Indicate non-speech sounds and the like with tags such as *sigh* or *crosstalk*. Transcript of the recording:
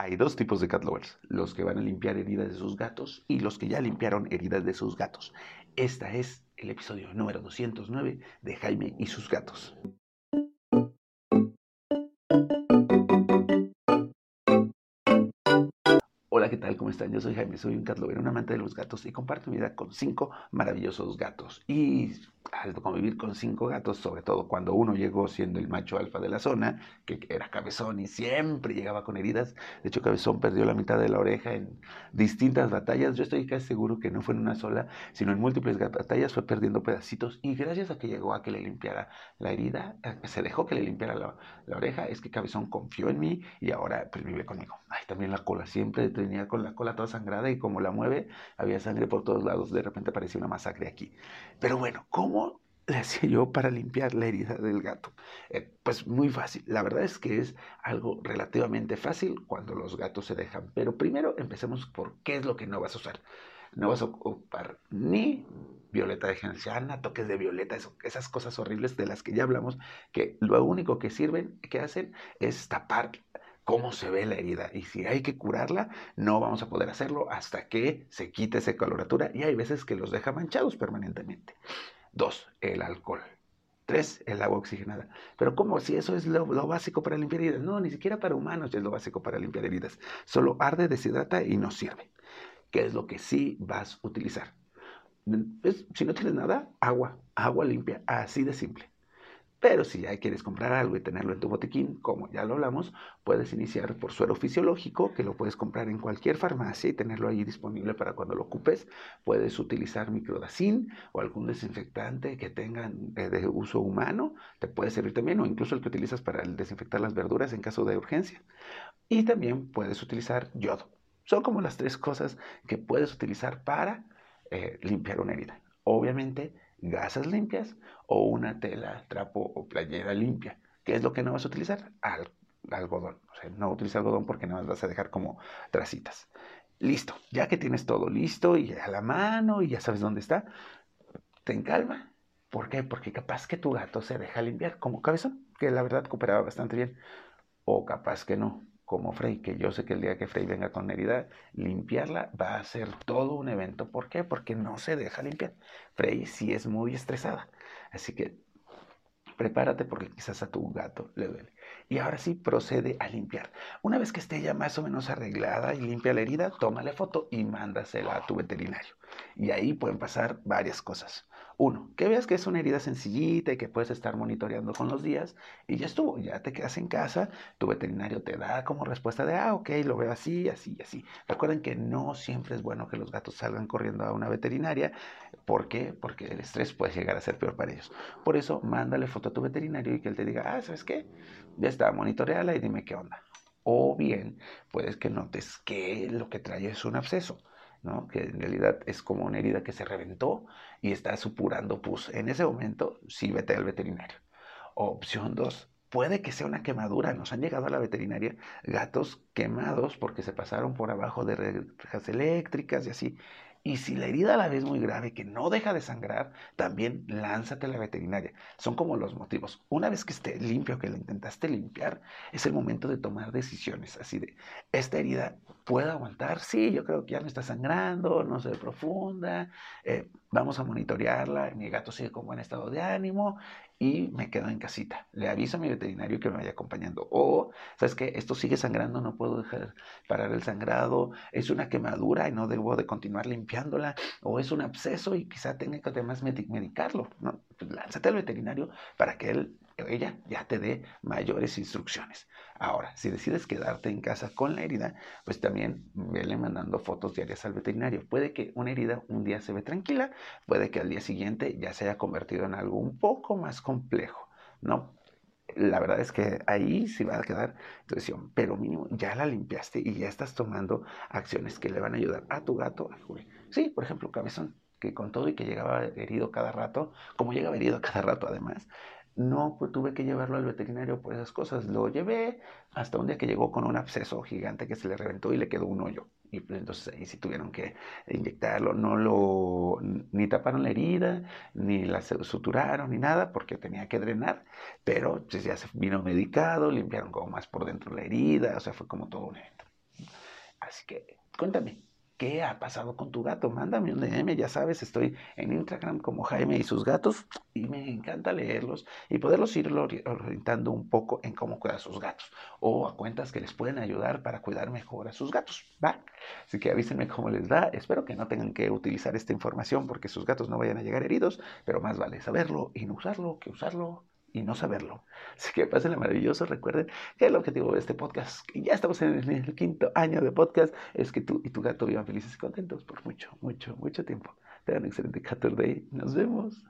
Hay dos tipos de cat lovers, los que van a limpiar heridas de sus gatos y los que ya limpiaron heridas de sus gatos. Este es el episodio número 209 de Jaime y sus gatos. Hola, ¿qué tal? ¿Cómo están? Yo soy Jaime, soy un cat lover, un amante de los gatos y comparto mi vida con cinco maravillosos gatos. Y al convivir con cinco gatos, sobre todo cuando uno llegó siendo el macho alfa de la zona, que era Cabezón y siempre llegaba con heridas. De hecho, Cabezón perdió la mitad de la oreja en distintas batallas. Yo estoy casi seguro que no fue en una sola, sino en múltiples batallas fue perdiendo pedacitos. Y gracias a que llegó a que le limpiara la herida, se dejó que le limpiara la, oreja, es que Cabezón confió en mí y ahora pues, vive conmigo. Ay, también la cola, siempre tenía con la cola toda sangrada y como la mueve, había sangre por todos lados. De repente parecía una masacre aquí. Pero bueno, ¿cómo le hacía yo para limpiar la herida del gato? Eh, pues muy fácil. La verdad es que es algo relativamente fácil cuando los gatos se dejan. Pero primero empecemos por qué es lo que no vas a usar. No vas a ocupar ni violeta de genciana, toques de violeta, esas cosas horribles de las que ya hablamos, que lo único que sirven, que hacen, es tapar cómo se ve la herida. Y si hay que curarla, no vamos a poder hacerlo hasta que se quite esa coloratura. Y hay veces que los deja manchados permanentemente. Dos, el alcohol. Tres, el agua oxigenada. Pero ¿cómo? Si eso es lo, básico para limpiar heridas. No, ni siquiera para humanos es lo básico para limpiar heridas. Solo arde, deshidrata y no sirve. ¿Qué es lo que sí vas a utilizar? si no tienes nada, agua. Agua limpia. Así de simple. Pero si ya quieres comprar algo y tenerlo en tu botiquín, como ya lo hablamos, puedes iniciar por suero fisiológico, que lo puedes comprar en cualquier farmacia y tenerlo ahí disponible para cuando lo ocupes. Puedes utilizar microdacin o algún desinfectante que tengan eh, de uso humano, te puede servir también, o incluso el que utilizas para desinfectar las verduras en caso de urgencia. Y también puedes utilizar yodo. Son como las tres cosas que puedes utilizar para eh, limpiar una herida. Obviamente, gasas limpias o una tela, trapo o playera limpia. ¿Qué es lo que no vas a utilizar? algodón. O sea, no utiliza algodón porque no vas a dejar como tracitas. Listo, ya que tienes todo listo y a la mano y ya sabes dónde está, ten calma. ¿Por qué? Porque capaz que tu gato se deja limpiar como cabezón, que la verdad cooperaba bastante bien. O capaz que no como Frey, que yo sé que el día que Frey venga con herida, limpiarla va a ser todo un evento. ¿Por qué? Porque no se deja limpiar. Frey sí es muy estresada. Así que prepárate porque quizás a tu gato le duele. Y ahora sí, procede a limpiar. Una vez que esté ya más o menos arreglada y limpia la herida, tómale foto y mándasela a tu veterinario. Y ahí pueden pasar varias cosas. Uno, que veas que es una herida sencillita y que puedes estar monitoreando con los días y ya estuvo, ya te quedas en casa, tu veterinario te da como respuesta de, ah, ok, lo veo así, así, así. Recuerden que no siempre es bueno que los gatos salgan corriendo a una veterinaria. ¿Por qué? Porque el estrés puede llegar a ser peor para ellos. Por eso, mándale foto a tu veterinario y que él te diga, ah, ¿sabes qué? Ya está, monitoreala y dime qué onda. O bien, puedes que notes que lo que trae es un absceso que en realidad es como una herida que se reventó y está supurando pus. En ese momento, sí vete al veterinario. Opción 2, puede que sea una quemadura. Nos han llegado a la veterinaria gatos quemados porque se pasaron por abajo de rejas eléctricas y así. Y si la herida a la vez muy grave, que no deja de sangrar, también lánzate a la veterinaria. Son como los motivos. Una vez que esté limpio, que la intentaste limpiar, es el momento de tomar decisiones. Así de, ¿esta herida puede aguantar? Sí, yo creo que ya no está sangrando, no se ve profunda. Eh, vamos a monitorearla. Mi gato sigue con buen estado de ánimo y me quedo en casita. Le aviso a mi veterinario que me vaya acompañando. O, ¿sabes qué? Esto sigue sangrando, no puedo dejar parar el sangrado. Es una quemadura y no debo de continuar limpiándola. O es un absceso y quizá tenga que además medicarlo. ¿no? Pues lánzate al veterinario para que él ella ya te dé mayores instrucciones. Ahora, si decides quedarte en casa con la herida, pues también vele mandando fotos diarias al veterinario. Puede que una herida un día se ve tranquila, puede que al día siguiente ya se haya convertido en algo un poco más complejo, ¿no? La verdad es que ahí sí va a quedar tu decisión, pero mínimo ya la limpiaste y ya estás tomando acciones que le van a ayudar a tu gato a Sí, por ejemplo, cabezón, que con todo y que llegaba herido cada rato, como llegaba herido *laughs* cada rato además, no tuve que llevarlo al veterinario por esas cosas. Lo llevé hasta un día que llegó con un absceso gigante que se le reventó y le quedó un hoyo. Y pues, entonces ahí sí tuvieron que inyectarlo. No lo, ni taparon la herida, ni la suturaron, ni nada, porque tenía que drenar. Pero pues, ya se vino medicado, limpiaron como más por dentro la herida. O sea, fue como todo un evento. Así que cuéntame, ¿Qué ha pasado con tu gato? Mándame un DM, ya sabes, estoy en Instagram como Jaime y sus gatos y me encanta leerlos y poderlos ir orientando un poco en cómo cuidar a sus gatos o a cuentas que les pueden ayudar para cuidar mejor a sus gatos, ¿va? Así que avísenme cómo les da. Espero que no tengan que utilizar esta información porque sus gatos no vayan a llegar heridos, pero más vale saberlo y no usarlo que usarlo y no saberlo. Así que pásenle maravilloso. Recuerden que el objetivo de este podcast, que ya estamos en el quinto año de podcast, es que tú y tu gato vivan felices y contentos por mucho, mucho, mucho tiempo. Tengan un excelente 14 Day. Nos vemos.